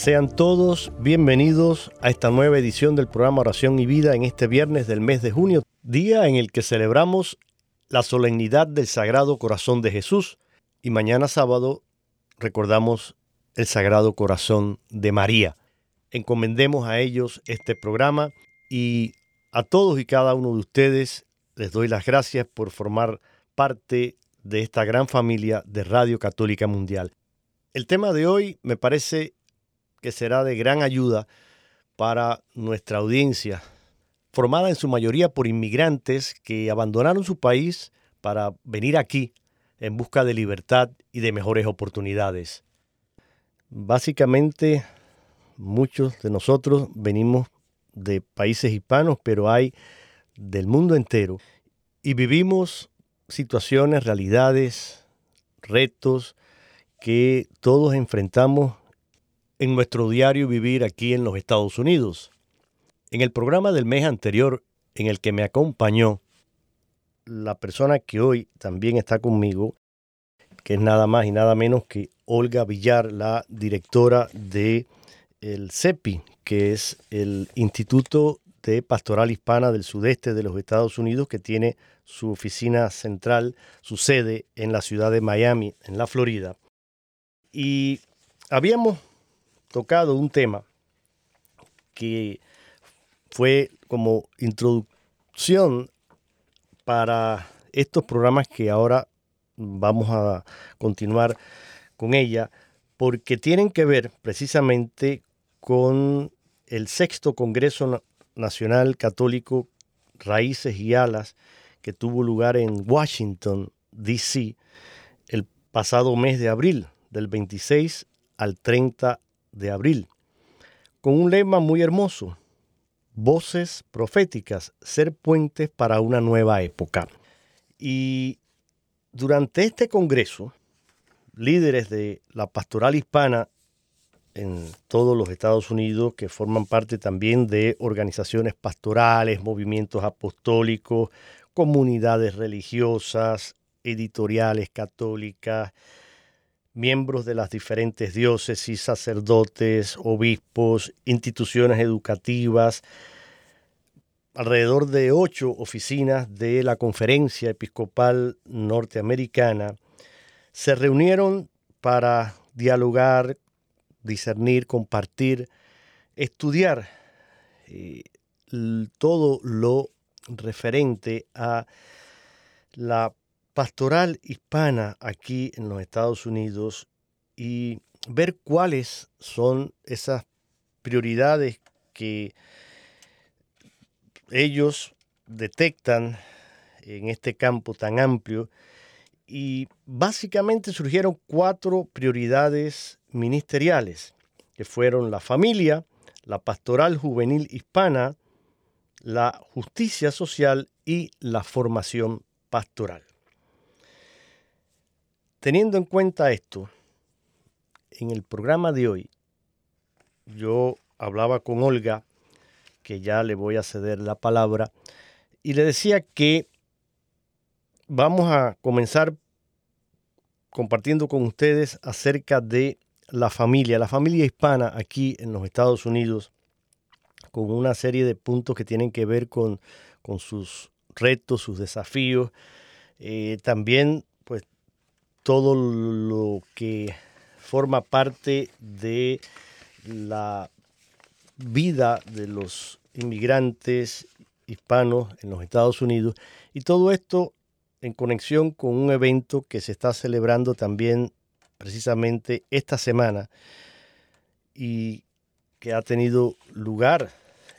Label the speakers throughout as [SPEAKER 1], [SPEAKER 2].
[SPEAKER 1] Sean todos bienvenidos a esta nueva edición del programa Oración y Vida en este viernes del mes de junio, día en el que celebramos la solemnidad del Sagrado Corazón de Jesús y mañana sábado recordamos el Sagrado Corazón de María. Encomendemos a ellos este programa y a todos y cada uno de ustedes les doy las gracias por formar parte de esta gran familia de Radio Católica Mundial. El tema de hoy me parece que será de gran ayuda para nuestra audiencia, formada en su mayoría por inmigrantes que abandonaron su país para venir aquí en busca de libertad y de mejores oportunidades. Básicamente, muchos de nosotros venimos de países hispanos, pero hay del mundo entero y vivimos situaciones, realidades, retos que todos enfrentamos en nuestro diario vivir aquí en los Estados Unidos. En el programa del mes anterior en el que me acompañó la persona que hoy también está conmigo, que es nada más y nada menos que Olga Villar, la directora de el CEPI, que es el Instituto de Pastoral Hispana del Sudeste de los Estados Unidos, que tiene su oficina central, su sede en la ciudad de Miami, en la Florida. Y habíamos tocado un tema que fue como introducción para estos programas que ahora vamos a continuar con ella, porque tienen que ver precisamente con el sexto Congreso Nacional Católico Raíces y Alas que tuvo lugar en Washington, D.C., el pasado mes de abril, del 26 al 30 de abril, con un lema muy hermoso, voces proféticas, ser puentes para una nueva época. Y durante este Congreso, líderes de la pastoral hispana en todos los Estados Unidos, que forman parte también de organizaciones pastorales, movimientos apostólicos, comunidades religiosas, editoriales católicas, miembros de las diferentes diócesis, sacerdotes, obispos, instituciones educativas, alrededor de ocho oficinas de la Conferencia Episcopal Norteamericana, se reunieron para dialogar, discernir, compartir, estudiar eh, todo lo referente a la pastoral hispana aquí en los Estados Unidos y ver cuáles son esas prioridades que ellos detectan en este campo tan amplio y básicamente surgieron cuatro prioridades ministeriales, que fueron la familia, la pastoral juvenil hispana, la justicia social y la formación pastoral. Teniendo en cuenta esto, en el programa de hoy, yo hablaba con Olga, que ya le voy a ceder la palabra, y le decía que vamos a comenzar compartiendo con ustedes acerca de la familia, la familia hispana aquí en los Estados Unidos, con una serie de puntos que tienen que ver con, con sus retos, sus desafíos, eh, también todo lo que forma parte de la vida de los inmigrantes hispanos en los Estados Unidos y todo esto en conexión con un evento que se está celebrando también precisamente esta semana y que ha tenido lugar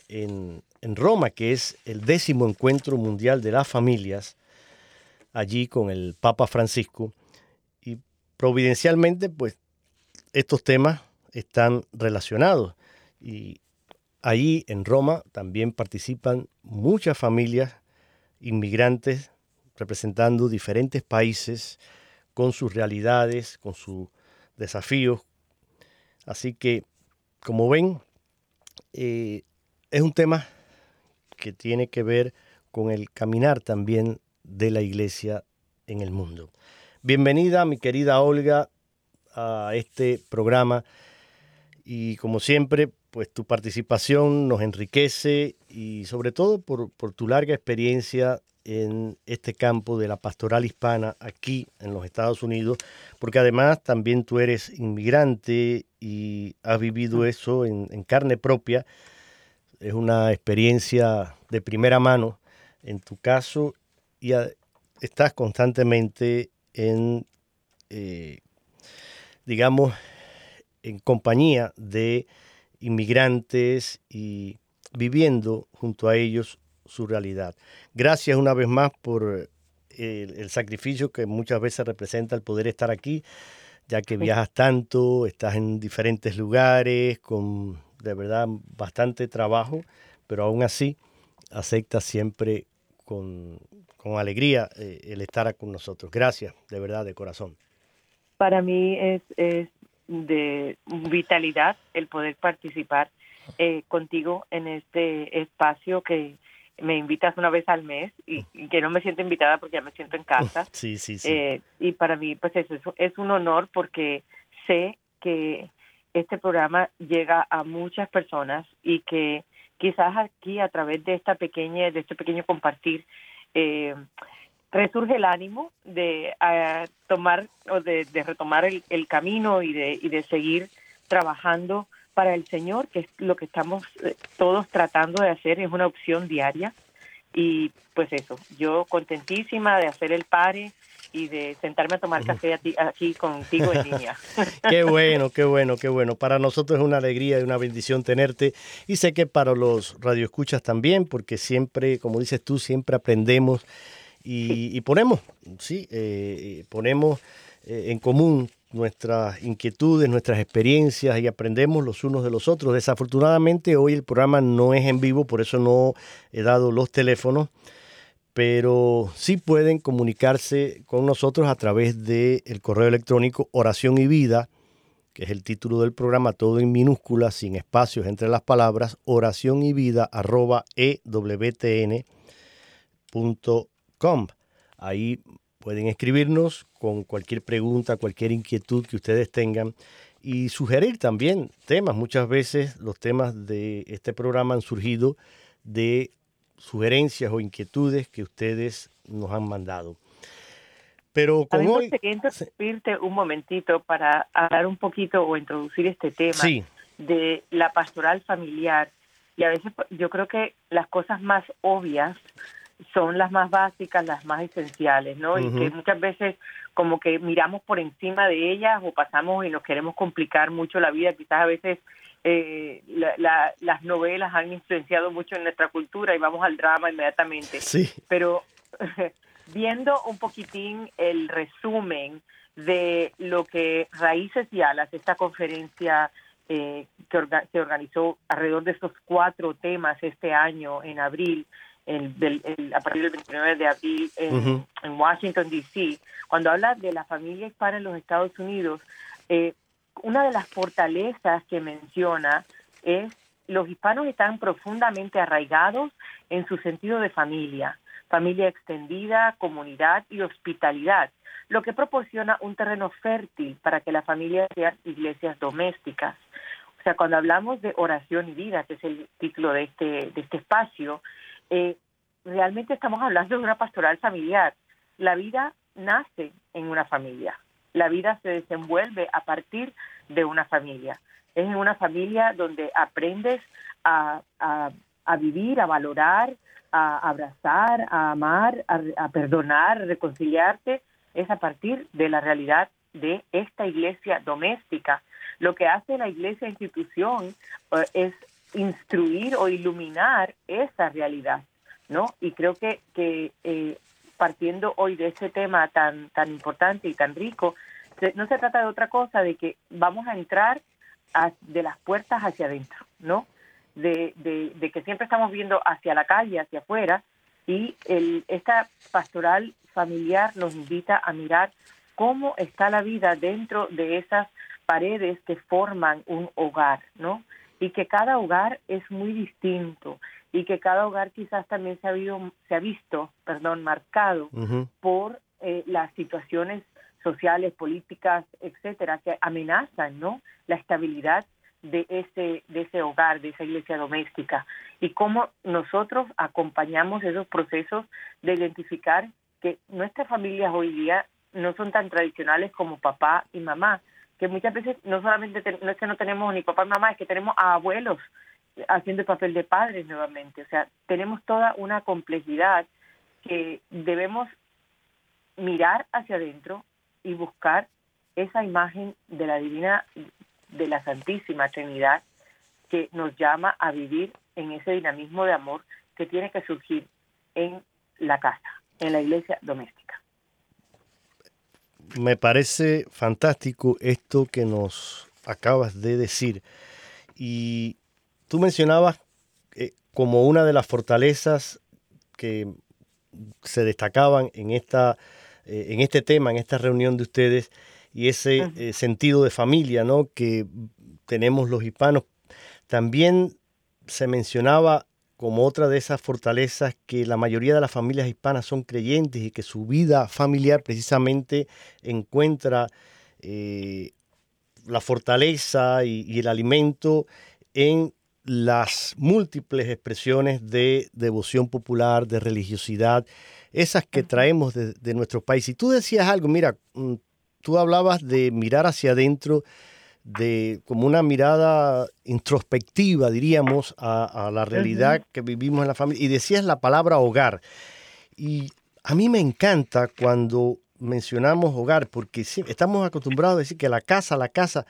[SPEAKER 1] en, en Roma, que es el décimo encuentro mundial de las familias, allí con el Papa Francisco. Providencialmente, pues estos temas están relacionados. Y allí en Roma también participan muchas familias inmigrantes representando diferentes países con sus realidades, con sus desafíos. Así que, como ven, eh, es un tema que tiene que ver con el caminar también de la iglesia en el mundo. Bienvenida, mi querida Olga, a este programa y como siempre, pues tu participación nos enriquece y sobre todo por, por tu larga experiencia en este campo de la pastoral hispana aquí en los Estados Unidos, porque además también tú eres inmigrante y has vivido eso en, en carne propia. Es una experiencia de primera mano en tu caso y estás constantemente en, eh, digamos, en compañía de inmigrantes y viviendo junto a ellos su realidad. Gracias una vez más por el, sacrificio que muchas veces representa el poder estar aquí, ya que viajas tanto, estás en diferentes lugares, con de verdad bastante trabajo, pero aún así aceptas siempre con, alegría eh, el estar con nosotros. Gracias, de verdad, de corazón.
[SPEAKER 2] Para mí es, es de vitalidad el poder participar eh, contigo en este espacio que me invitas una vez al mes y, que no me siento invitada porque ya me siento en casa.
[SPEAKER 1] Sí, sí, sí.
[SPEAKER 2] Eh, y para mí, pues eso es, es un honor porque sé que este programa llega a muchas personas y que quizás aquí a través de esta pequeña, de este pequeño compartir, eh, resurge el ánimo de tomar o de, retomar el, camino y de, y de seguir trabajando para el Señor, que es lo que estamos eh, todos tratando de hacer, es una opción diaria. Y pues eso, yo contentísima de hacer el pare y de sentarme a tomar café aquí contigo en línea.
[SPEAKER 1] qué bueno, qué bueno, qué bueno. Para nosotros es una alegría y una bendición tenerte y sé que para los radioescuchas también, porque siempre, como dices tú, siempre aprendemos y, ponemos, sí, eh, ponemos eh, en común nuestras inquietudes, nuestras experiencias y aprendemos los unos de los otros. Desafortunadamente hoy el programa no es en vivo, por eso no he dado los teléfonos, pero sí pueden comunicarse con nosotros a través del el correo electrónico oración y vida, que es el título del programa, todo en minúsculas, sin espacios entre las palabras, oración y vida arroba ewtn.com. Ahí Pueden escribirnos con cualquier pregunta, cualquier inquietud que ustedes tengan y sugerir también temas. Muchas veces los temas de este programa han surgido de sugerencias o inquietudes que ustedes nos han mandado. Pero con hoy...
[SPEAKER 2] interrumpirte un momentito para hablar un poquito o introducir este tema de la pastoral familiar. Y a veces yo creo que las cosas más obvias son las más básicas, las más esenciales, ¿no? Y que muchas veces como que miramos por encima de ellas o pasamos y nos queremos complicar mucho la vida. Quizás a veces eh, las novelas han influenciado mucho en nuestra cultura y vamos al drama inmediatamente.
[SPEAKER 1] Sí.
[SPEAKER 2] Pero viendo un poquitín el resumen de lo que Raíces y Alas, esta conferencia eh, que se organizó alrededor de estos cuatro temas este año en abril, a partir del 29 de abril en, Washington, D.C., cuando habla de la familia hispana en los Estados Unidos, eh, una de las fortalezas que menciona es los hispanos están profundamente arraigados en su sentido de familia, familia extendida, comunidad y hospitalidad, lo que proporciona un terreno fértil para que las familias sean iglesias domésticas. O sea, cuando hablamos de oración y vida, que es el título de este, de este espacio, eh, realmente estamos hablando de una pastoral familiar. La vida nace en una familia, la vida se desenvuelve a partir de una familia. Es en una familia donde aprendes a, a, vivir, a valorar, a abrazar, a amar, a, perdonar, a reconciliarte. Es a partir de la realidad de esta iglesia doméstica. Lo que hace la iglesia institución eh, es instruir o iluminar esa realidad, ¿no? Y creo que, que eh, partiendo hoy de ese tema tan, tan importante y tan rico, no se trata de otra cosa, de que vamos a entrar de las puertas hacia adentro, ¿no? De, de, que siempre estamos viendo hacia la calle, hacia afuera, y el, esta pastoral familiar nos invita a mirar cómo está la vida dentro de esas paredes que forman un hogar, ¿no? Y que cada hogar es muy distinto y que cada hogar quizás también se ha, se ha visto, perdón, marcado por eh, las situaciones sociales, políticas, etcétera, que amenazan, ¿no? La estabilidad de ese de ese hogar, de esa iglesia doméstica y cómo nosotros acompañamos esos procesos de identificar que nuestras familias hoy día no son tan tradicionales como papá y mamá, que muchas veces no solamente no es que no tenemos ni papá y mamá, es que tenemos a abuelos haciendo el papel de padres nuevamente, o sea, tenemos toda una complejidad que debemos mirar hacia adentro y buscar esa imagen de la divina, de la Santísima Trinidad que nos llama a vivir en ese dinamismo de amor que tiene que surgir en la casa, en la iglesia doméstica.
[SPEAKER 1] Me parece fantástico esto que nos acabas de decir. Y tú mencionabas eh, como una de las fortalezas que se destacaban en esta eh, en este tema, en esta reunión de ustedes, y ese eh, sentido de familia ¿no? que tenemos los hispanos. También se mencionaba como otra de esas fortalezas que la mayoría de las familias hispanas son creyentes y que su vida familiar precisamente encuentra eh, la fortaleza y, el alimento en las múltiples expresiones de devoción popular, de religiosidad esas que traemos de, nuestro país. Y tú decías algo, mira, mm, tú hablabas de mirar hacia adentro, de como una mirada introspectiva, diríamos, a, la realidad que vivimos en la familia. Y decías la palabra hogar. Y a mí me encanta cuando mencionamos hogar, porque estamos acostumbrados a decir que la casa, la casa,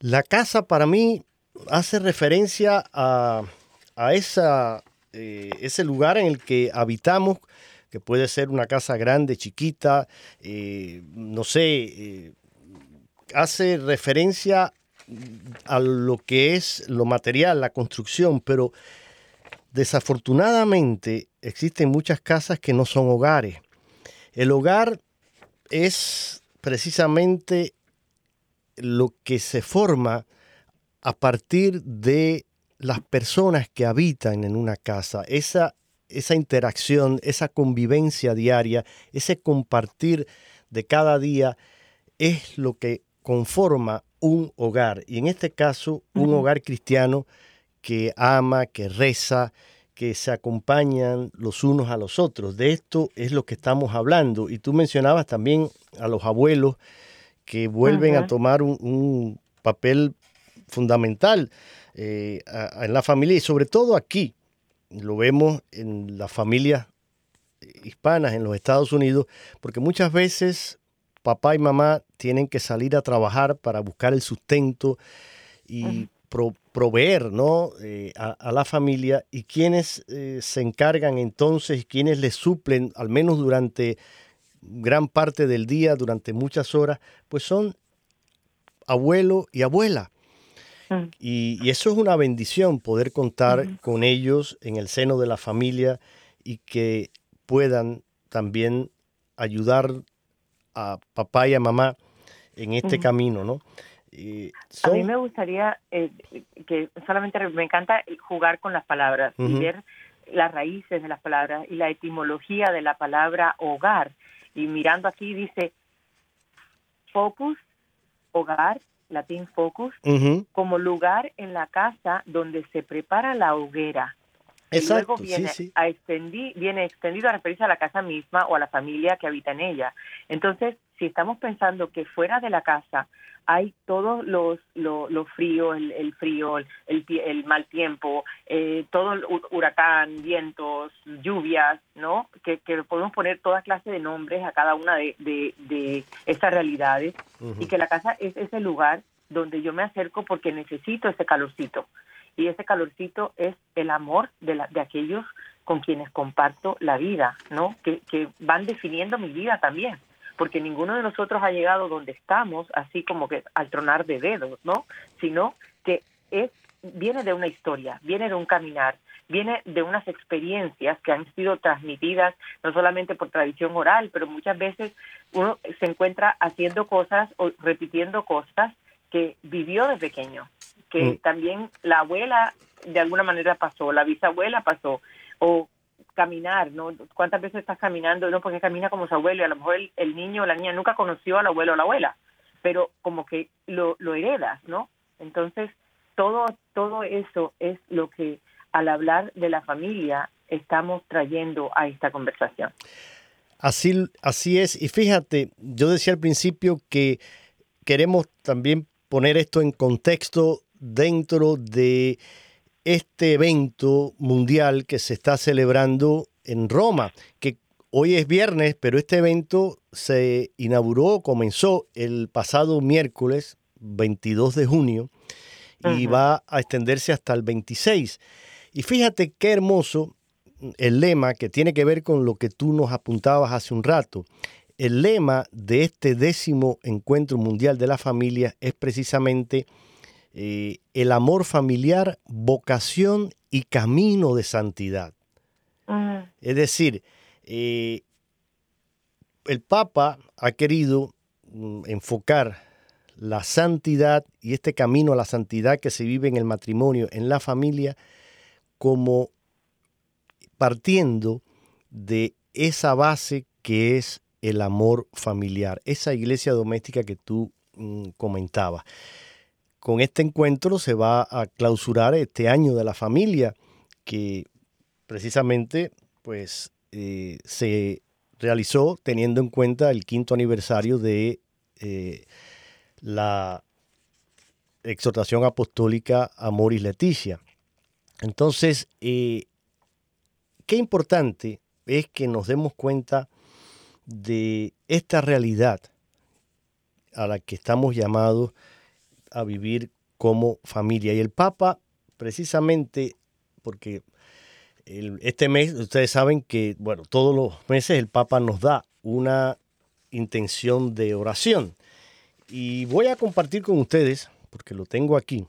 [SPEAKER 1] la casa para mí hace referencia a, a esa eh, ese lugar en el que habitamos, que puede ser una casa grande, chiquita, eh, no sé, eh, hace referencia a lo que es lo material, la construcción, pero desafortunadamente existen muchas casas que no son hogares. El hogar es precisamente lo que se forma a partir de las personas que habitan en una casa, esa, esa interacción, esa convivencia diaria, ese compartir de cada día es lo que conforma un hogar. Y en este caso, un hogar cristiano que ama, que reza, que se acompañan los unos a los otros. De esto es lo que estamos hablando. Y tú mencionabas también a los abuelos que vuelven a tomar un, un papel fundamental eh, en la familia y sobre todo aquí, lo vemos en las familias hispanas en los Estados Unidos, porque muchas veces papá y mamá tienen que salir a trabajar para buscar el sustento y proveer ¿no? Eh, a, la familia y quienes eh, se encargan entonces, quienes les suplen, al menos durante gran parte del día, durante muchas horas, pues son abuelo y abuela. Mm. Y, eso es una bendición, poder contar con ellos en el seno de la familia y que puedan también ayudar a papá y a mamá en este camino, ¿no?
[SPEAKER 2] A mí me gustaría eh, que solamente me encanta jugar con las palabras y ver las raíces de las palabras y la etimología de la palabra hogar. Y mirando aquí dice focus, hogar, latín focus, como lugar en la casa donde se prepara la hoguera.
[SPEAKER 1] Exacto,
[SPEAKER 2] y luego viene,
[SPEAKER 1] sí,
[SPEAKER 2] A viene extendido a referirse a la casa misma o a la familia que habita en ella. Entonces, si estamos pensando que fuera de la casa hay todos los lo, frío, el, frío, el, el, mal tiempo, eh, todo el huracán, vientos, lluvias, ¿no? Que, podemos poner toda clase de nombres a cada una de, de, estas realidades y que la casa es ese lugar donde yo me acerco porque necesito ese calorcito. Y ese calorcito es el amor de, la, de aquellos con quienes comparto la vida, ¿no? Que, que van definiendo mi vida también porque ninguno de nosotros ha llegado donde estamos así como que al tronar de dedos, ¿no? Sino que es viene de una historia, viene de un caminar, viene de unas experiencias que han sido transmitidas no solamente por tradición oral, pero muchas veces uno se encuentra haciendo cosas o repitiendo cosas que vivió de pequeño, que mm. también la abuela de alguna manera pasó, la bisabuela pasó, o caminar, ¿no? ¿Cuántas veces estás caminando? No, porque camina como su abuelo y a lo mejor el, niño o la niña nunca conoció al abuelo o la abuela, pero como que lo, lo heredas, ¿no? Entonces, todo, todo eso es lo que al hablar de la familia estamos trayendo a esta conversación.
[SPEAKER 1] Así, así es. Y fíjate, yo decía al principio que queremos también poner esto en contexto dentro de este evento mundial que se está celebrando en Roma, que hoy es viernes, pero este evento se inauguró, comenzó el pasado miércoles 22 de junio y va a extenderse hasta el 26. Y fíjate qué hermoso el lema que tiene que ver con lo que tú nos apuntabas hace un rato. El lema de este décimo encuentro mundial de la familia es precisamente eh, el amor familiar, vocación y camino de santidad. Es decir, eh, el Papa ha querido mm, enfocar la santidad y este camino a la santidad que se vive en el matrimonio, en la familia, como partiendo de esa base que es el amor familiar, esa iglesia doméstica que tú mm, comentabas con este encuentro se va a clausurar este año de la familia que precisamente pues eh, se realizó teniendo en cuenta el quinto aniversario de eh, la exhortación apostólica Amoris Leticia. Entonces, eh, qué importante es que nos demos cuenta de esta realidad a la que estamos llamados a vivir como familia. Y el Papa, precisamente porque este mes, ustedes saben que, bueno, todos los meses el Papa nos da una intención de oración. Y voy a compartir con ustedes, porque lo tengo aquí,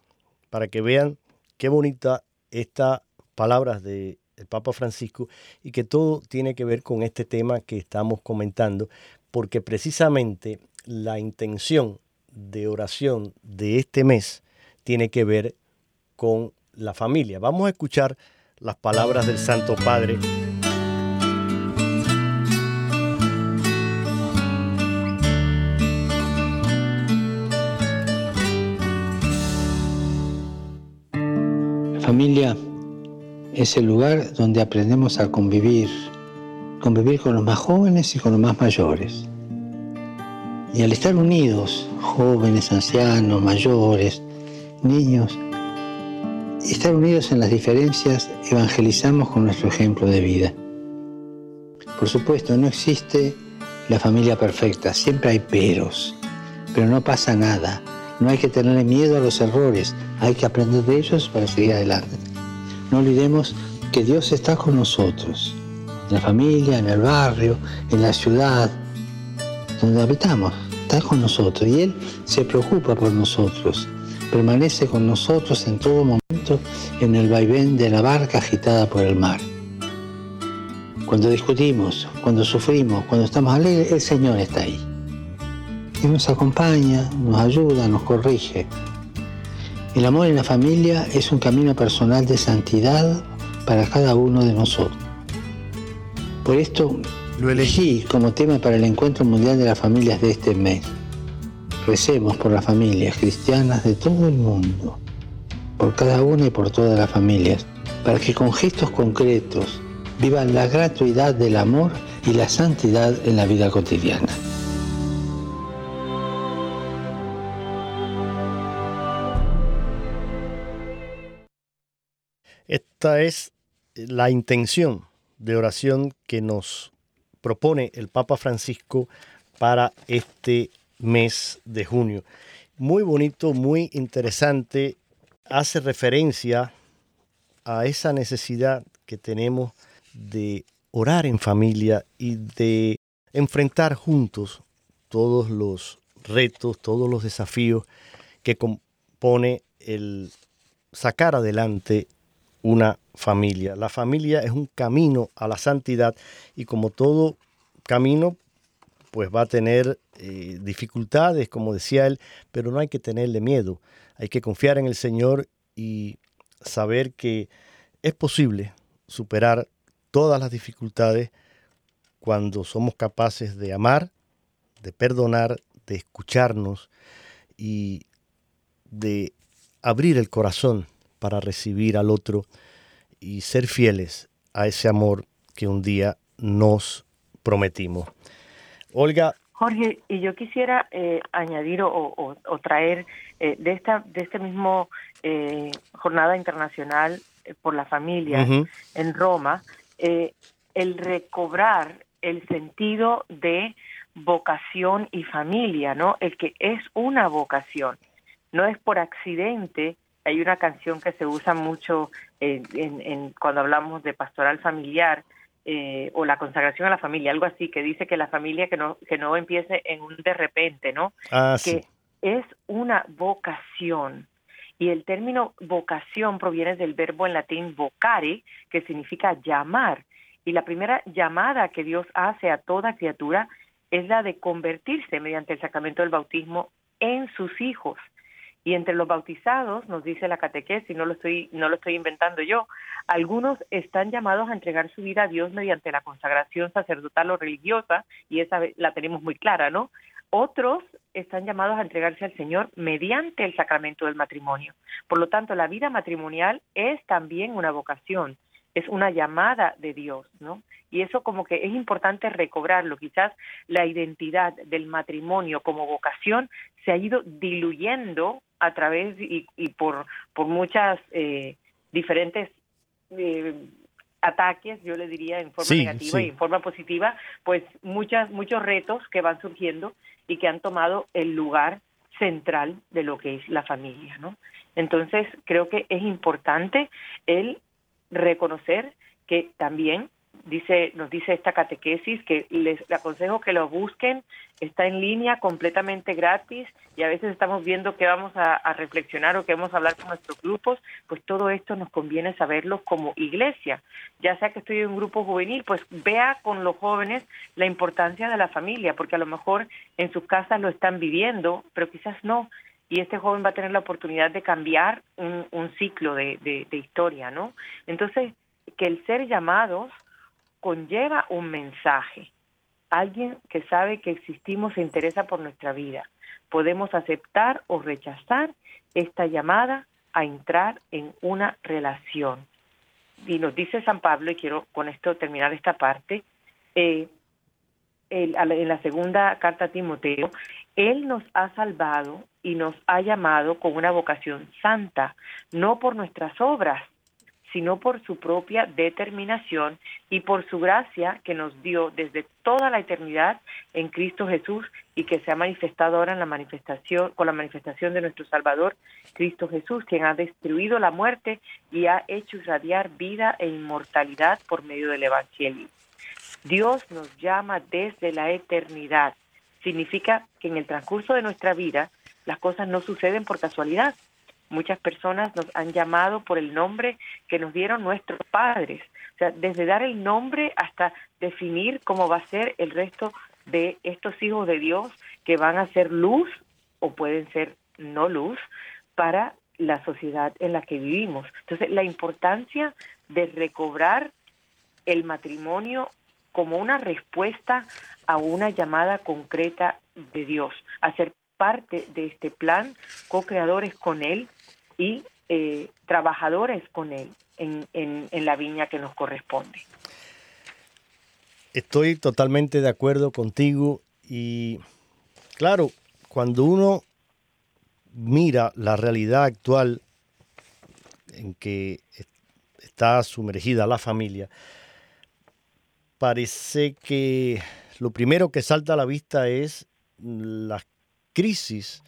[SPEAKER 1] para que vean qué bonita estas palabras del Papa Francisco y que todo tiene que ver con este tema que estamos comentando, porque precisamente la intención de oración de este mes tiene que ver con la familia. Vamos a escuchar las palabras del Santo Padre.
[SPEAKER 3] La familia es el lugar donde aprendemos a convivir, convivir con los más jóvenes y con los más mayores y al estar unidos, jóvenes, ancianos, mayores, niños, estar unidos en las diferencias, evangelizamos con nuestro ejemplo de vida. Por supuesto, no existe la familia perfecta, siempre hay peros, pero no pasa nada. No hay que tener miedo a los errores, hay que aprender de ellos para seguir adelante. No olvidemos que Dios está con nosotros, en la familia, en el barrio, en la ciudad, donde habitamos, está con nosotros y Él se preocupa por nosotros, permanece con nosotros en todo momento en el vaivén de la barca agitada por el mar. Cuando discutimos, cuando sufrimos, cuando estamos alegres, el Señor está ahí. Y nos acompaña, nos ayuda, nos corrige. El amor en la familia es un camino personal de santidad para cada uno de nosotros. Por esto lo elegí como tema para el Encuentro Mundial de las Familias de este mes. Recemos por las familias cristianas de todo el mundo, por cada una y por todas las familias, para que con gestos concretos vivan la gratuidad del amor y la santidad en la vida cotidiana.
[SPEAKER 1] Esta es la intención de oración que nos propone el Papa Francisco para este mes de junio. Muy bonito, muy interesante, hace referencia a esa necesidad que tenemos de orar en familia y de enfrentar juntos todos los retos, todos los desafíos que compone el sacar adelante una familia. La familia es un camino a la santidad y como todo camino, pues va a tener eh, dificultades, como decía él, pero no hay que tenerle miedo. Hay que confiar en el Señor y saber que es posible superar todas las dificultades cuando somos capaces de amar, de perdonar, de escucharnos y de abrir el corazón para recibir al otro y ser fieles a ese amor que un día nos prometimos. Olga.
[SPEAKER 2] Jorge, y yo quisiera eh, añadir o, traer eh, de esta de este mismo eh, jornada internacional por la familia en Roma el recobrar el sentido de vocación y familia, ¿no? El que es una vocación, no es por accidente hay una canción que se usa mucho en, cuando hablamos de pastoral familiar eh, o la consagración a la familia, algo así, que dice que la familia que no, que no empiece en un de repente, ¿no?
[SPEAKER 1] Ah,
[SPEAKER 2] que es una vocación. Y el término vocación proviene del verbo en latín vocare, que significa llamar. Y la primera llamada que Dios hace a toda criatura es la de convertirse mediante el sacramento del bautismo en sus hijos. Y entre los bautizados, nos dice la catequesis, no lo estoy, no lo estoy inventando yo, algunos están llamados a entregar su vida a Dios mediante la consagración sacerdotal o religiosa, y esa la tenemos muy clara, ¿no? Otros están llamados a entregarse al Señor mediante el sacramento del matrimonio. Por lo tanto, la vida matrimonial es también una vocación, es una llamada de Dios, ¿no? Y eso como que es importante recobrarlo. Quizás la identidad del matrimonio como vocación se ha ido diluyendo a través y, por, por muchas eh, diferentes eh, ataques, yo le diría en forma negativa y en forma positiva, pues muchas, muchos retos que van surgiendo y que han tomado el lugar central de lo que es la familia, ¿no? Entonces, creo que es importante el reconocer que también dice, nos dice esta catequesis que les aconsejo que lo busquen, está en línea completamente gratis y a veces estamos viendo que vamos a, reflexionar o que vamos a hablar con nuestros grupos, pues todo esto nos conviene saberlo como iglesia. Ya sea que estoy en un grupo juvenil, pues vea con los jóvenes la importancia de la familia, porque a lo mejor en sus casas lo están viviendo, pero quizás no. Y este joven va a tener la oportunidad de cambiar un, ciclo de, de historia, ¿no? Entonces, que el ser llamados conlleva un mensaje. Alguien que sabe que existimos se interesa por nuestra vida. Podemos aceptar o rechazar esta llamada a entrar en una relación. Y nos dice San Pablo, y quiero con esto terminar esta parte, eh, en la segunda carta a Timoteo, Él nos ha salvado y nos ha llamado con una vocación santa, no por nuestras obras, sino por su propia determinación y por su gracia que nos dio desde toda la eternidad en Cristo Jesús y que se ha manifestado ahora en la manifestación con la manifestación de nuestro Salvador Cristo Jesús, quien ha destruido la muerte y ha hecho irradiar vida e inmortalidad por medio del evangelio. Dios nos llama desde la eternidad. Significa que en el transcurso de nuestra vida las cosas no suceden por casualidad, muchas personas nos han llamado por el nombre que nos dieron nuestros padres. O sea, desde dar el nombre hasta definir cómo va a ser el resto de estos hijos de Dios que van a ser luz o pueden ser no luz para la sociedad en la que vivimos. Entonces, la importancia de recobrar el matrimonio como una respuesta a una llamada concreta de Dios, a ser parte de este plan, co-creadores con Él y eh, trabajadores con Él en, en la viña que nos corresponde.
[SPEAKER 1] Estoy totalmente de acuerdo contigo y claro, cuando uno mira la realidad actual en que está sumergida la familia, parece que lo primero que salta a la vista es la crisis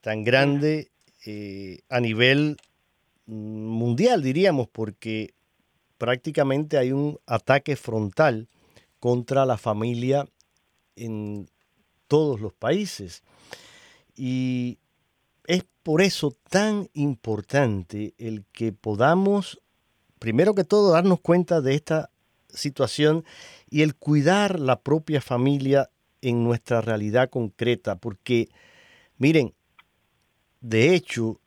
[SPEAKER 1] tan grande eh, a nivel mundial, diríamos, porque prácticamente hay un ataque frontal contra la familia en todos los países. Y es por eso tan importante el que podamos, primero que todo, darnos cuenta de esta situación y el cuidar la propia familia en nuestra realidad concreta, porque miren, de hecho,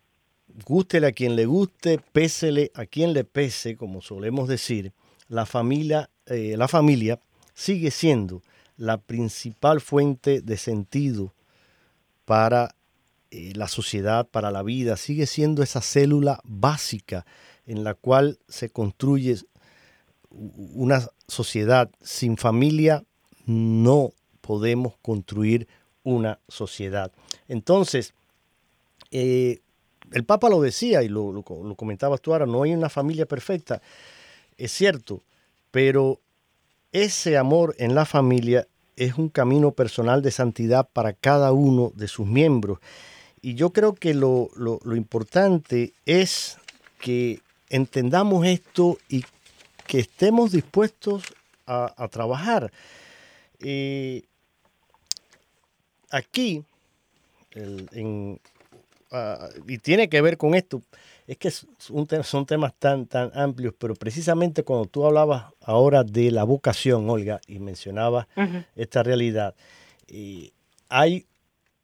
[SPEAKER 1] gústele a quien le guste, pésele a quien le pese, como solemos decir, la familia, eh, la familia sigue siendo la principal fuente de sentido para eh, la sociedad, para la vida, sigue siendo esa célula básica en la cual se construye una sociedad. Sin familia no podemos construir una sociedad. Entonces, eh, el Papa lo decía y lo, lo, comentabas tú ahora, no hay una familia perfecta, es cierto, pero ese amor en la familia es un camino personal de santidad para cada uno de sus miembros y yo creo que lo, importante es que entendamos esto y que estemos dispuestos a, trabajar. Eh, aquí, ah, y tiene que ver con esto, es que son temas tan, tan amplios, pero precisamente cuando tú hablabas ahora de la vocación, Olga, y mencionabas esta realidad, eh, hay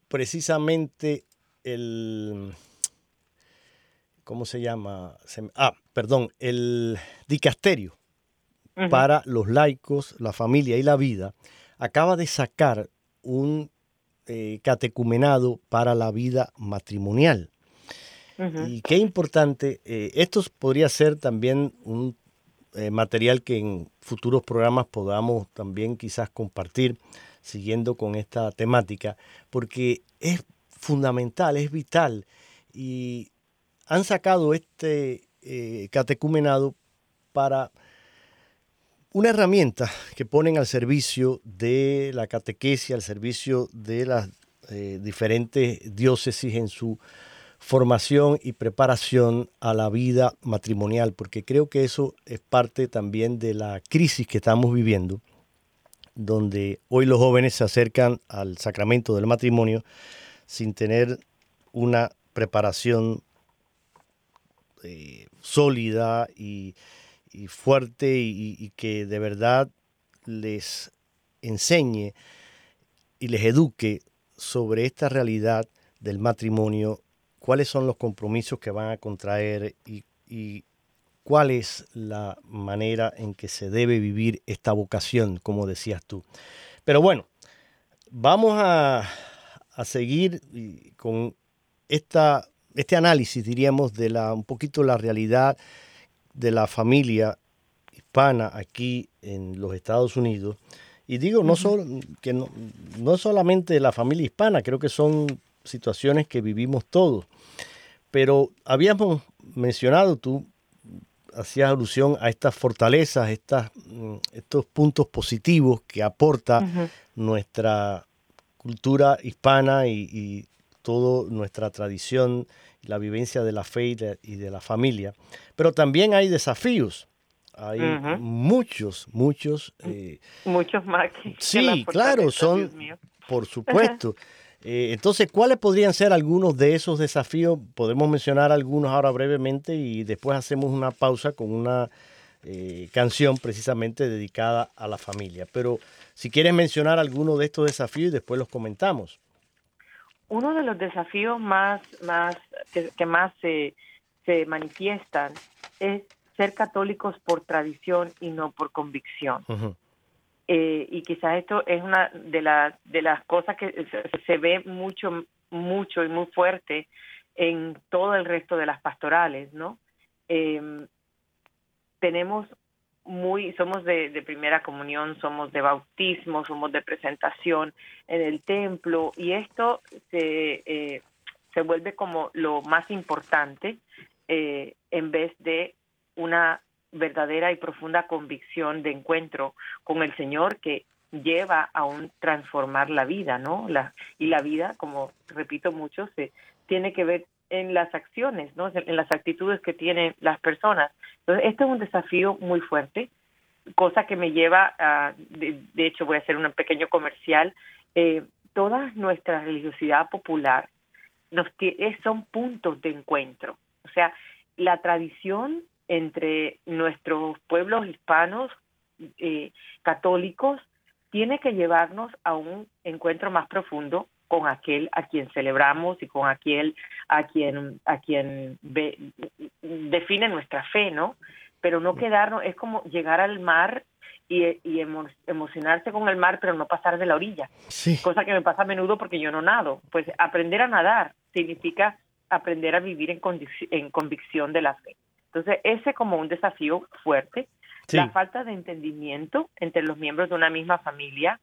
[SPEAKER 1] precisamente el, ¿cómo se llama? ah, perdón, el dicasterio para los laicos, la familia y la vida, acaba de sacar un eh, catecumenado para la vida matrimonial. Y qué importante, eh, esto podría ser también un eh, material que en futuros programas podamos también quizás compartir siguiendo con esta temática, porque es fundamental, es vital. Y han sacado este eh, catecumenado para una herramienta que ponen al servicio de la catequesia, al servicio de las eh, diferentes diócesis en su formación y preparación a la vida matrimonial, porque creo que eso es parte también de la crisis que estamos viviendo, donde hoy los jóvenes se acercan al sacramento del matrimonio sin tener una preparación eh, sólida y, fuerte y, que de verdad les enseñe y les eduque sobre esta realidad del matrimonio, cuáles son los compromisos que van a contraer y, y cuál es la manera en que se debe vivir esta vocación, como decías tú. Pero bueno, vamos a, a seguir con esta, este análisis, diríamos, de la, un poquito la realidad de la familia hispana aquí en los Estados Unidos. Y digo, no, solo, que no, no solamente la familia hispana, creo que son situaciones que vivimos todos. Pero habíamos mencionado, tú hacías alusión a estas fortalezas, estas, mm, estos puntos positivos que aporta nuestra cultura hispana y, toda nuestra tradición, la vivencia de la fe y de, la familia. Pero también hay desafíos. Hay muchos, muchos.
[SPEAKER 2] Eh, muchos más.
[SPEAKER 1] sí, claro, son, por supuesto. Eh, entonces, ¿cuáles podrían ser algunos de esos desafíos? Podemos mencionar algunos ahora brevemente y después hacemos una pausa con una eh, canción precisamente dedicada a la familia. Pero si quieres mencionar alguno de estos desafíos y después los comentamos.
[SPEAKER 2] Uno de los desafíos más, más que, más se, se manifiestan es ser católicos por tradición y no por convicción. Eh, y quizás esto es una de, las de las cosas que se, ve mucho, mucho y muy fuerte en todo el resto de las pastorales, ¿no? Em, tenemos muy, somos de, primera comunión, somos de bautismo, somos de presentación en el templo y esto se, eh, se vuelve como lo más importante eh, en vez de una verdadera y profunda convicción de encuentro con el Señor que lleva a un transformar la vida, ¿no? La, y la vida, como repito mucho, se tiene que ver en las acciones, ¿no? En las actitudes que tienen las personas. Entonces, este es un desafío muy fuerte, cosa que me lleva a, de, hecho voy a hacer un pequeño comercial, eh, toda nuestra religiosidad popular son puntos de encuentro. O sea, la tradición entre nuestros pueblos hispanos eh, católicos tiene que llevarnos a un encuentro más profundo con aquel a quien celebramos y con aquel a quien a quien define nuestra fe, ¿no? Pero no quedarnos es como llegar al mar y, y emocionarse con el mar, pero no pasar de la orilla. Cosa que me pasa a menudo porque yo no nado. Pues aprender a nadar significa aprender a vivir en, en convicción de la fe. Entonces, ese como un desafío fuerte, la falta de entendimiento entre los miembros de una misma familia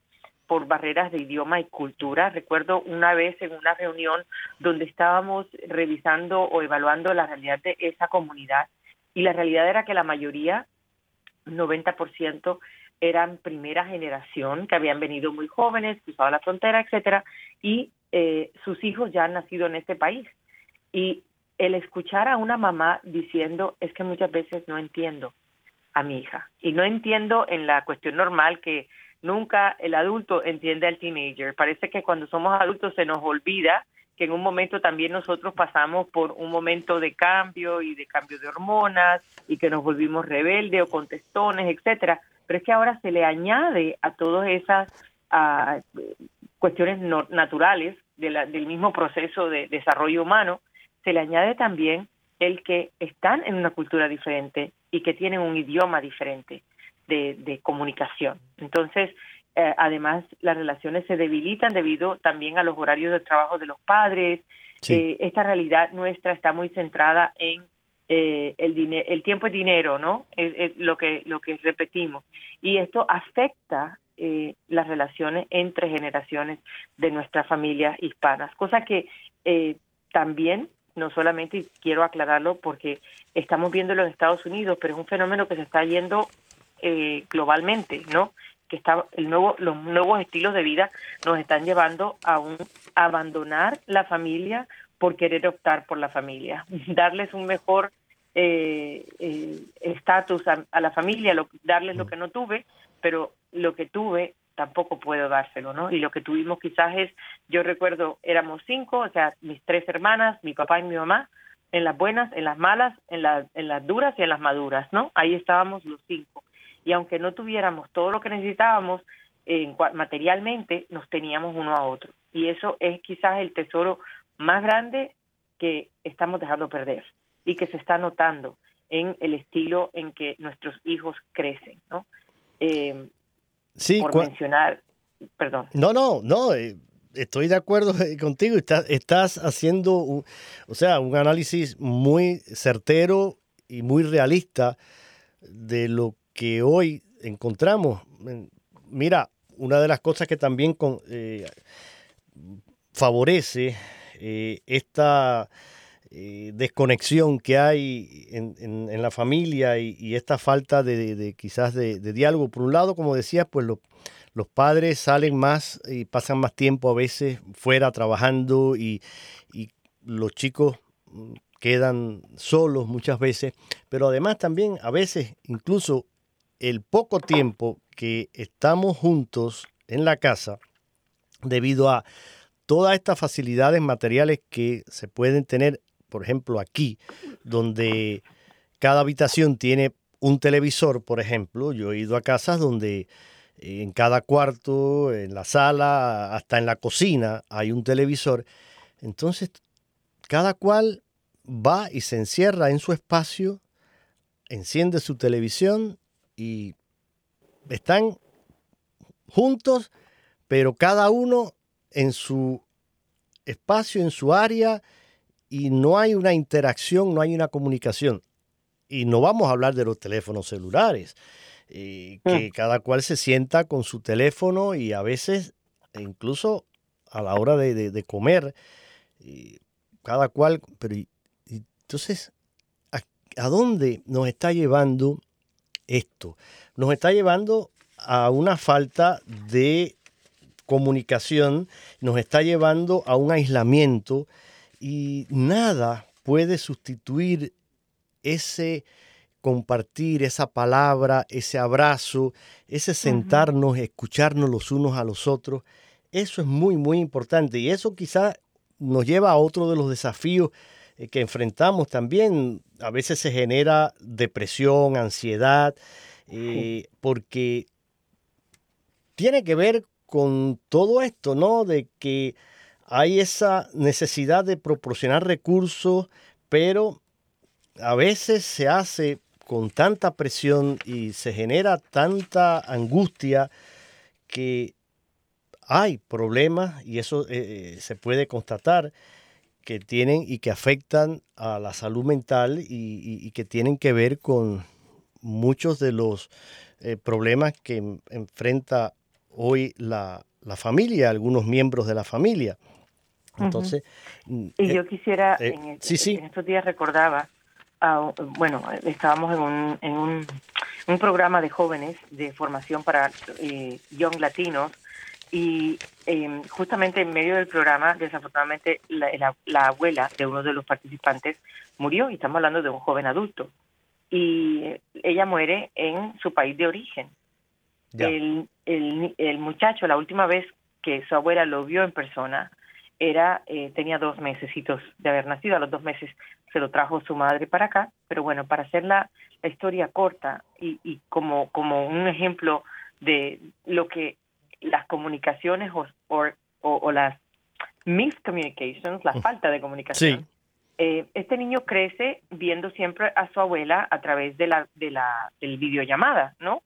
[SPEAKER 2] por barreras de idioma y cultura. Recuerdo una vez en una reunión donde estábamos revisando o evaluando la realidad de esa comunidad y la realidad era que la mayoría, 90%, eran primera generación, que habían venido muy jóvenes, cruzado la frontera, etcétera, y eh, sus hijos ya han nacido en este país. Y el escuchar a una mamá diciendo es que muchas veces no entiendo a mi hija y no entiendo en la cuestión normal que nunca el adulto entiende al teenager. Parece que cuando somos adultos se nos olvida que en un momento también nosotros pasamos por un momento de cambio y de cambio de hormonas y que nos volvimos rebeldes o contestones, etcétera. Pero es que ahora se le añade a todas esas cuestiones naturales del mismo proceso de desarrollo humano se le añade también el que están en una cultura diferente y que tienen un idioma diferente de, comunicación. Entonces, eh, además, las relaciones se debilitan debido también a los horarios de trabajo de los padres. Eh, esta realidad nuestra está muy centrada en eh, el, el tiempo es dinero, ¿no? Es, lo que lo que repetimos y esto afecta las relaciones entre generaciones de nuestras familias hispanas, cosa que también no solamente, y quiero aclararlo porque estamos viendo en los Estados Unidos, pero es un fenómeno que se está yendo eh, globalmente, ¿no? Que está el nuevo, los nuevos estilos de vida nos están llevando a un abandonar la familia por querer optar por la familia, darles un mejor eh, eh, estatus a, la familia, darles lo que no tuve, pero lo que tuve tampoco puedo dárselo, ¿no? Y lo que tuvimos quizás es, yo recuerdo, éramos cinco, o sea, mis tres hermanas, mi papá y mi mamá, en las buenas, en las malas, en, en las duras y en las maduras, ¿no? Ahí estábamos los cinco. Y aunque no tuviéramos todo lo que necesitábamos, en, materialmente nos teníamos uno a otro. Y eso es quizás el tesoro más grande que estamos dejando perder y que se está notando en el estilo en que nuestros hijos crecen, ¿no? Eh,
[SPEAKER 1] Sí,
[SPEAKER 2] por mencionar, perdón.
[SPEAKER 1] No, no, no, eh, estoy de acuerdo contigo. Estás, estás haciendo, un, o sea, un análisis muy certero y muy realista de lo que hoy encontramos. Mira, una de las cosas que también eh, favorece eh, esta desconexión que hay en, la familia y, esta falta de, quizás de, diálogo. Por un lado, como decías, pues los padres salen más y pasan más tiempo a veces fuera trabajando y, los chicos mm, quedan solos muchas veces, pero además también a veces incluso el poco tiempo que estamos juntos en la casa, debido a todas estas facilidades materiales que se pueden tener, por ejemplo, aquí, donde cada habitación tiene un televisor, por ejemplo, yo he ido a casas donde en cada cuarto, en la sala, hasta en la cocina hay un televisor. Entonces, cada cual va y se encierra en su espacio, enciende su televisión y están juntos, pero cada uno en su espacio, en su área, y no hay una interacción, no hay una comunicación. Y no vamos a hablar de los teléfonos celulares, eh, que mm. cada cual se sienta con su teléfono y a veces, incluso a la hora de, comer, cada cual, pero entonces, ¿a dónde nos está llevando esto? Nos está llevando a una falta de comunicación, nos está llevando a un aislamiento y nada puede sustituir ese compartir, esa palabra, ese abrazo, ese sentarnos, escucharnos los unos a los otros. Eso es muy, muy importante y eso quizá nos lleva a otro de los desafíos que enfrentamos también. A veces se genera depresión, ansiedad, eh, porque tiene que ver con todo esto, ¿no? De que hay esa necesidad de proporcionar recursos, pero a veces se hace con tanta presión y se genera tanta angustia que hay problemas y eso eh, se puede constatar que tienen y que afectan a la salud mental y, que tienen que ver con muchos de los eh, problemas que enfrenta hoy la, familia, algunos miembros de la familia. Entonces,
[SPEAKER 2] mm, y yo eh, quisiera, eh, en, estos días recordaba, bueno, estábamos en un, en un, un, programa de jóvenes de formación para young latinos y em, justamente en medio del programa, desafortunadamente, la, abuela de uno de los participantes murió, y estamos hablando de un joven adulto. Y ella muere en su país de origen. El, el, el, muchacho, la última vez que su abuela lo vio en persona, era eh, tenía dos mesecitos de haber nacido. A los dos meses se lo trajo su madre para acá. Pero bueno, para hacer la, la historia corta y, y como, como un ejemplo de lo que las comunicaciones o, o, o, las miscommunications, la falta de comunicación. Eh, este niño crece viendo siempre a su abuela a través de la, de la del videollamada, ¿no?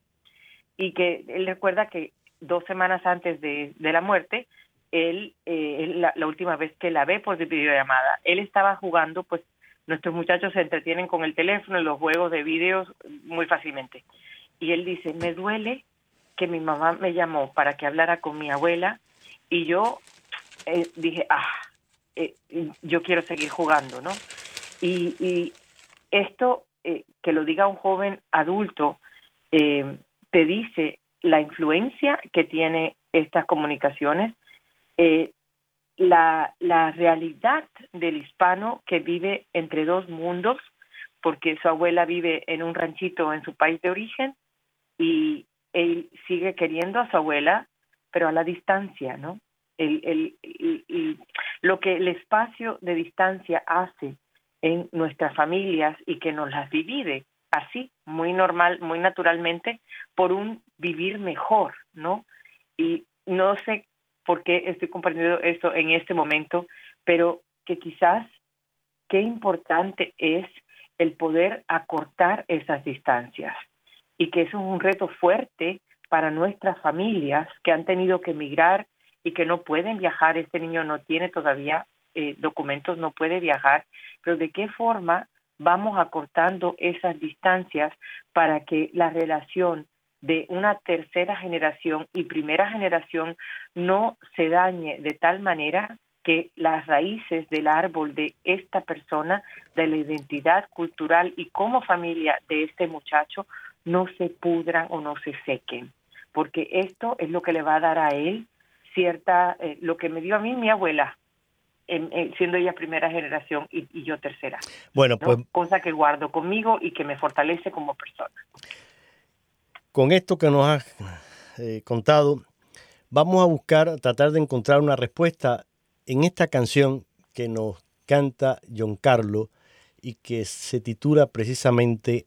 [SPEAKER 2] Y que él recuerda que dos semanas antes de, de la muerte, él, eh, la, la, última vez que la ve por videollamada, él estaba jugando, pues nuestros muchachos se entretienen con el teléfono y los juegos de videos muy fácilmente. Y él dice, me duele que mi mamá me llamó para que hablara con mi abuela y yo eh, dije, ah, eh, yo quiero seguir jugando, ¿no? Y, esto, eh, que lo diga un joven adulto, te dice la influencia que tiene estas comunicaciones, la, la realidad del hispano que vive entre dos mundos, porque su abuela vive en un ranchito en su país de origen y él sigue queriendo a su abuela, pero a la distancia, ¿no? El, el, lo que el espacio de distancia hace en nuestras familias y que nos las divide así, muy normal, muy naturalmente, por un vivir mejor, ¿no? Y no sé por qué estoy compartiendo esto en este momento, pero que quizás qué importante es el poder acortar esas distancias y que eso es un reto fuerte para nuestras familias que han tenido que emigrar y que no pueden viajar. Este niño no tiene todavía eh, documentos, no puede viajar, pero de qué forma vamos acortando esas distancias para que la relación de una tercera generación y primera generación no se dañe de tal manera que las raíces del árbol de esta persona, de la identidad cultural y como familia de este muchacho no se pudran o no se sequen, porque esto es lo que le va a dar a él cierta, eh, lo que me dio a mí mi abuela, siendo ella primera generación y, yo tercera.
[SPEAKER 1] Bueno, pues...
[SPEAKER 2] Cosa que guardo conmigo y que me fortalece como persona.
[SPEAKER 1] Con esto que nos has eh, contado, vamos a buscar, tratar de encontrar una respuesta en esta canción que nos canta John Carlos y que se titula precisamente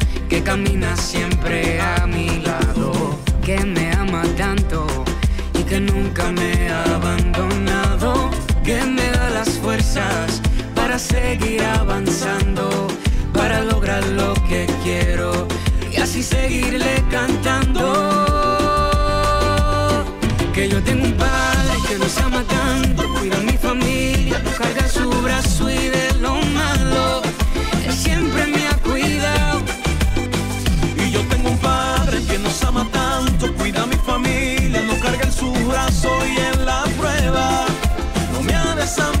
[SPEAKER 4] que camina siempre a mi lado, que me ama tanto y que nunca me ha abandonado, que me da las fuerzas para seguir avanzando, para lograr lo que quiero y así seguirle cantando. Que yo tengo un padre que nos ama tanto, cuida su brazo y
[SPEAKER 5] en la prueba no me ha desamparado.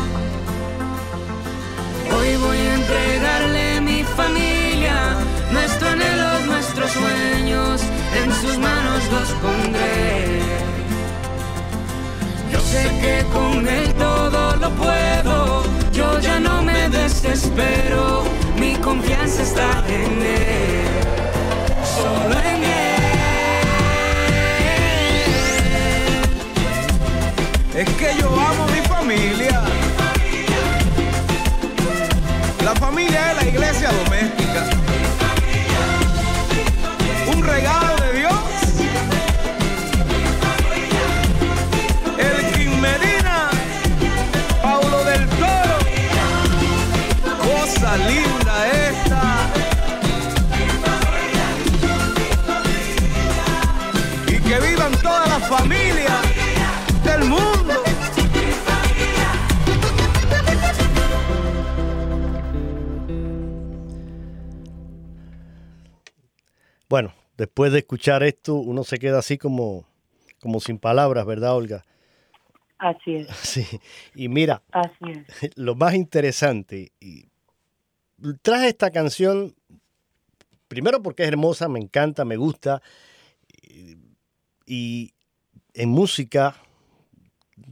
[SPEAKER 4] Nuestro anhelo, nuestros sueños, en sus manos los pondré. Yo sé que con él todo lo puedo, yo ya no me desespero, mi confianza está en él, solo en él.
[SPEAKER 5] Es que yo amo mi familia. La familia es la iglesia doméstica.
[SPEAKER 1] Después de escuchar esto, uno se queda así como, como sin palabras, ¿verdad, Olga?
[SPEAKER 2] Así es,
[SPEAKER 1] Sí. Y mira,
[SPEAKER 2] así es.
[SPEAKER 1] lo más interesante, y traje esta canción, primero porque es hermosa, me encanta, me gusta, y, y en música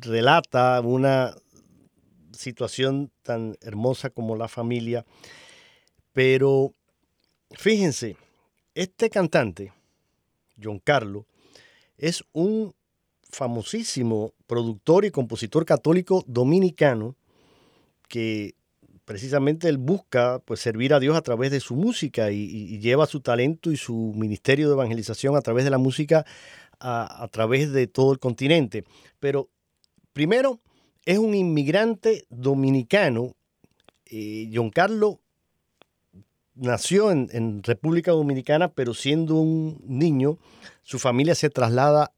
[SPEAKER 1] relata una situación tan hermosa como la familia. Pero fíjense, este cantante, John Carlos, es un famosísimo productor y compositor católico dominicano que precisamente él busca pues, servir a Dios a través de su música y, lleva su talento y su ministerio de evangelización a través de la música a, través de todo el continente. Pero primero es un inmigrante dominicano. Eh, John Carlos nació en, República Dominicana, pero siendo un niño, su familia se traslada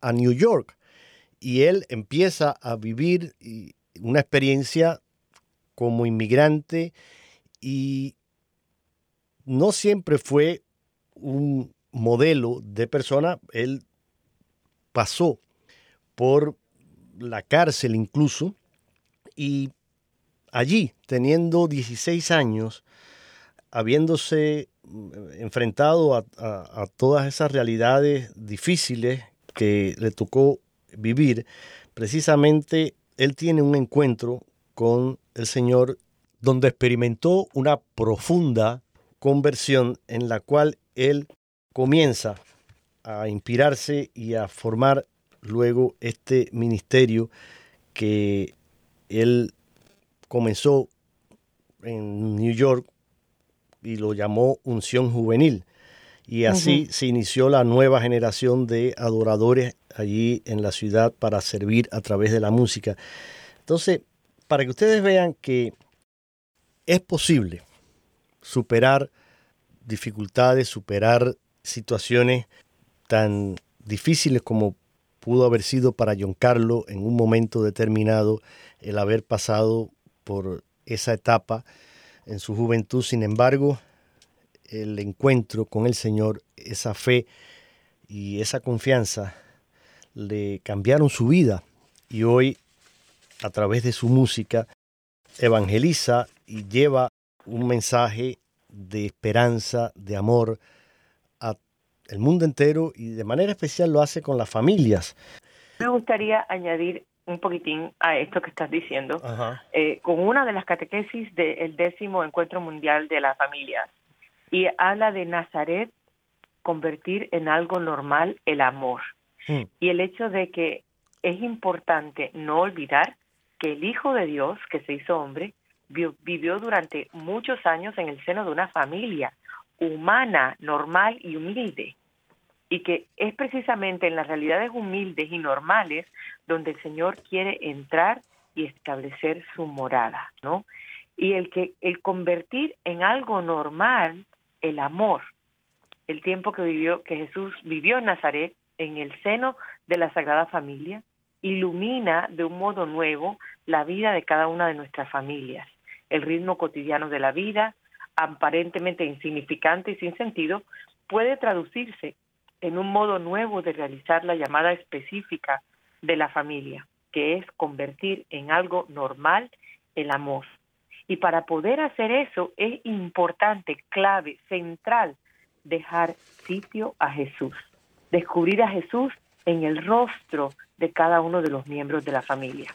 [SPEAKER 1] a New York y él empieza a vivir una experiencia como inmigrante y no siempre fue un modelo de persona, él pasó por la cárcel incluso y allí, teniendo 16 años, habiéndose enfrentado a, todas esas realidades difíciles que le tocó vivir, precisamente él tiene un encuentro con el Señor donde experimentó una profunda conversión en la cual él comienza a inspirarse y a formar luego este ministerio que él comenzó en New York y lo llamó Unción Juvenil. Y así se inició la nueva generación de adoradores allí en la ciudad para servir a través de la música. Entonces, para que ustedes vean que es posible superar dificultades, superar situaciones tan difíciles como pudo haber sido para John Carlos en un momento determinado el haber pasado por esa etapa en su juventud. Sin embargo, el encuentro con el Señor, esa fe y esa confianza le cambiaron su vida y hoy a través de su música evangeliza y lleva un mensaje de esperanza, de amor a el mundo entero y de manera especial lo hace con las familias.
[SPEAKER 2] Me gustaría añadir un poquitín a esto que estás diciendo, eh, con una de las catequesis del décimo encuentro mundial de las familias. Y habla de Nazaret convertir en algo normal el amor. Hmm. Y el hecho de que es importante no olvidar que el Hijo de Dios, que se hizo hombre, vivió durante muchos años en el seno de una familia humana, normal y humilde y que es precisamente en las realidades humildes y normales donde el Señor quiere entrar y establecer su morada, ¿no? Y el que el convertir en algo normal el amor, el tiempo que vivió que Jesús vivió en Nazaret en el seno de la Sagrada Familia ilumina de un modo nuevo la vida de cada una de nuestras familias, el ritmo cotidiano de la vida, aparentemente insignificante y sin sentido, puede traducirse en un modo nuevo de realizar la llamada específica de la familia, que es convertir en algo normal el amor. Y para poder hacer eso es importante, clave, central, dejar sitio a Jesús, descubrir a Jesús en el rostro de cada uno de los miembros de la familia,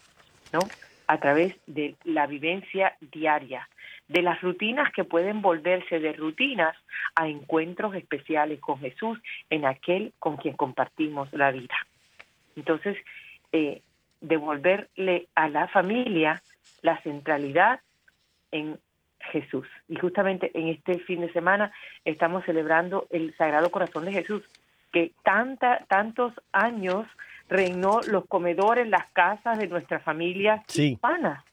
[SPEAKER 2] ¿no? A través de la vivencia diaria, de las rutinas que pueden volverse de rutinas a encuentros especiales con Jesús en aquel con quien compartimos la vida. Entonces, eh, devolverle a la familia la centralidad en Jesús. Y justamente en este fin de semana estamos celebrando el Sagrado Corazón de Jesús, que tanta, tantos años reinó los comedores, las casas de nuestras familias hispanas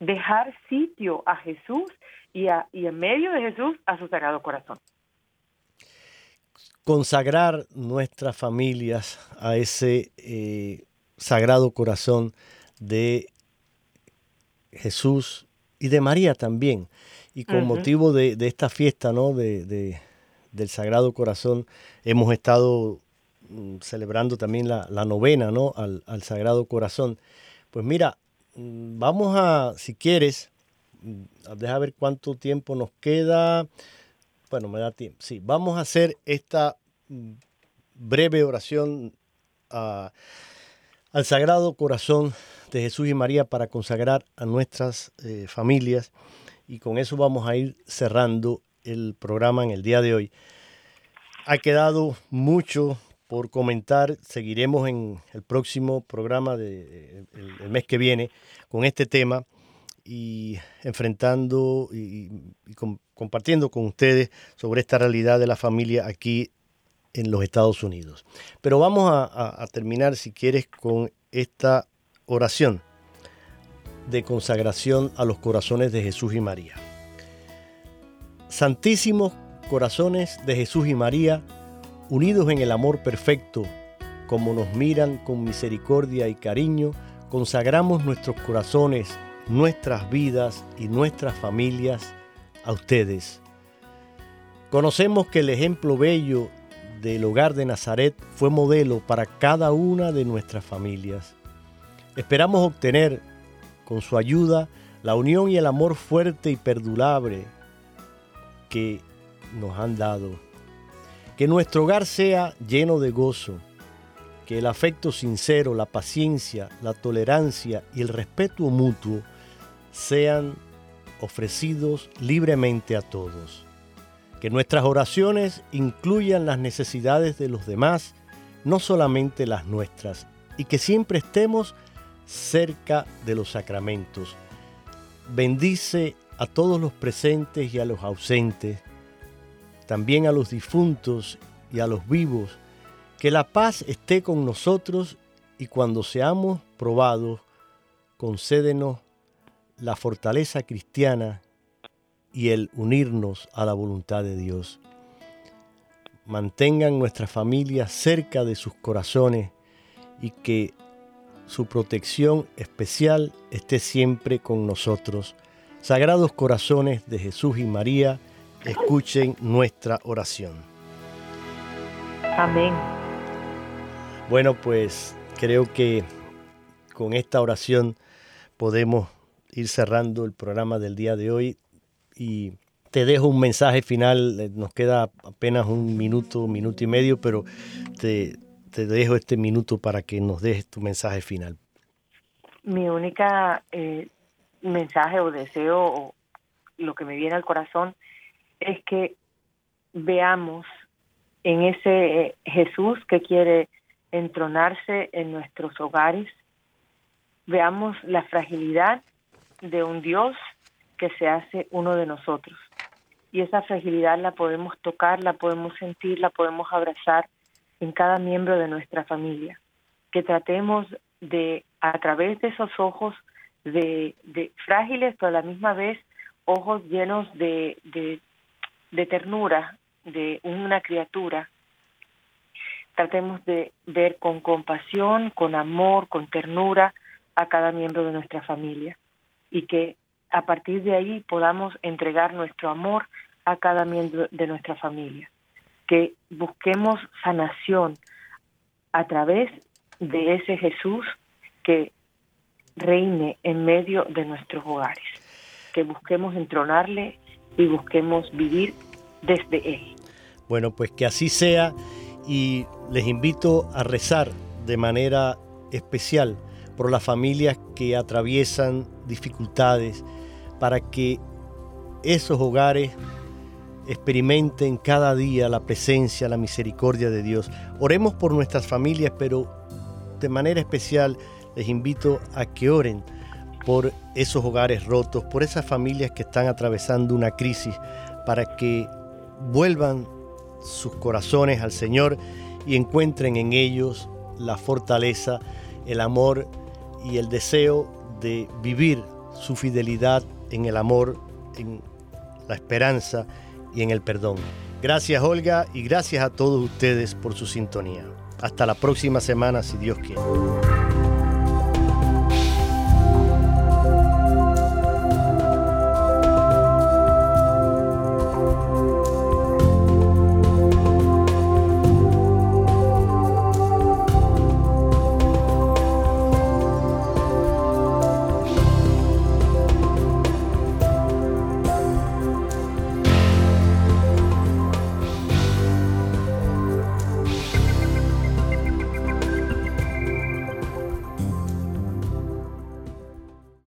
[SPEAKER 2] dejar sitio a Jesús y, y en medio de Jesús a su sagrado corazón.
[SPEAKER 1] Consagrar nuestras familias a ese eh, sagrado corazón de Jesús y de María también. Y con motivo de, esta fiesta ¿no? De, del Sagrado Corazón, hemos estado mm, celebrando también la, novena ¿no? al, al Sagrado Corazón. Pues mira, vamos a, si quieres, mm, deja ver cuánto tiempo nos queda. Bueno, me da tiempo. Sí, vamos a hacer esta mm, breve oración al Sagrado Corazón de Jesús y María para consagrar a nuestras eh, familias. Y con eso vamos a ir cerrando el programa en el día de hoy. Ha quedado mucho por comentar. Seguiremos en el próximo programa de, el, mes que viene con este tema y enfrentando y, compartiendo con ustedes sobre esta realidad de la familia aquí en los Estados Unidos. Pero vamos a, terminar, si quieres, con esta oración de consagración a los corazones de Jesús y María. Santísimos corazones de Jesús y María, unidos en el amor perfecto, como nos miran con misericordia y cariño, consagramos nuestros corazones, nuestras vidas y nuestras familias a ustedes. Conocemos que el ejemplo bello del hogar de Nazaret fue modelo para cada una de nuestras familias. Esperamos obtener, con su ayuda, la unión y el amor fuerte y perdurable que nos han dado. Que nuestro hogar sea lleno de gozo, que el afecto sincero, la paciencia, la tolerancia y el respeto mutuo sean ofrecidos libremente a todos. Que nuestras oraciones incluyan las necesidades de los demás, no solamente las nuestras, y que siempre estemos cerca de los sacramentos. Bendice a todos los presentes y a los ausentes, también a los difuntos y a los vivos. Que la paz esté con nosotros y cuando seamos probados, concédenos la fortaleza cristiana y el unirnos a la voluntad de Dios. Mantengan nuestra familia cerca de sus corazones y que su protección especial esté siempre con nosotros. Sagrados corazones de Jesús y María, escuchen nuestra oración.
[SPEAKER 2] Amén.
[SPEAKER 1] Bueno, pues creo que con esta oración podemos ir cerrando el programa del día de hoy y te dejo un mensaje final, eh, nos queda apenas un minuto, minuto y medio, pero te, dejo este minuto para que nos dejes tu mensaje final.
[SPEAKER 2] Mi única eh, mensaje o deseo, o lo que me viene al corazón, es que veamos en ese eh, Jesús que quiere entronarse en nuestros hogares, veamos la fragilidad de un Dios que se hace uno de nosotros. Y esa fragilidad la podemos tocar, la podemos sentir, la podemos abrazar en cada miembro de nuestra familia. Que tratemos de, a través de esos ojos, de, frágiles, pero a la misma vez ojos llenos de, de ternura de una criatura, tratemos de ver con compasión, con amor, con ternura a cada miembro de nuestra familia y que a partir de ahí podamos entregar nuestro amor a cada miembro de nuestra familia, que busquemos sanación a través de ese Jesús que reine en medio de nuestros hogares, que busquemos entronarle y busquemos vivir desde Él.
[SPEAKER 1] Bueno, pues que así sea y les invito a rezar de manera especial por las familias que atraviesan dificultades, para que esos hogares experimenten cada día la presencia, la misericordia de Dios. Oremos por nuestras familias, pero de manera especial les invito a que oren por esos hogares rotos, por esas familias que están atravesando una crisis, para que vuelvan sus corazones al Señor y encuentren en ellos la fortaleza, el amor y el deseo de vivir su fidelidad en el amor, en la esperanza y en el perdón. Gracias Olga y gracias a todos ustedes por su sintonía. Hasta la próxima semana si Dios quiere.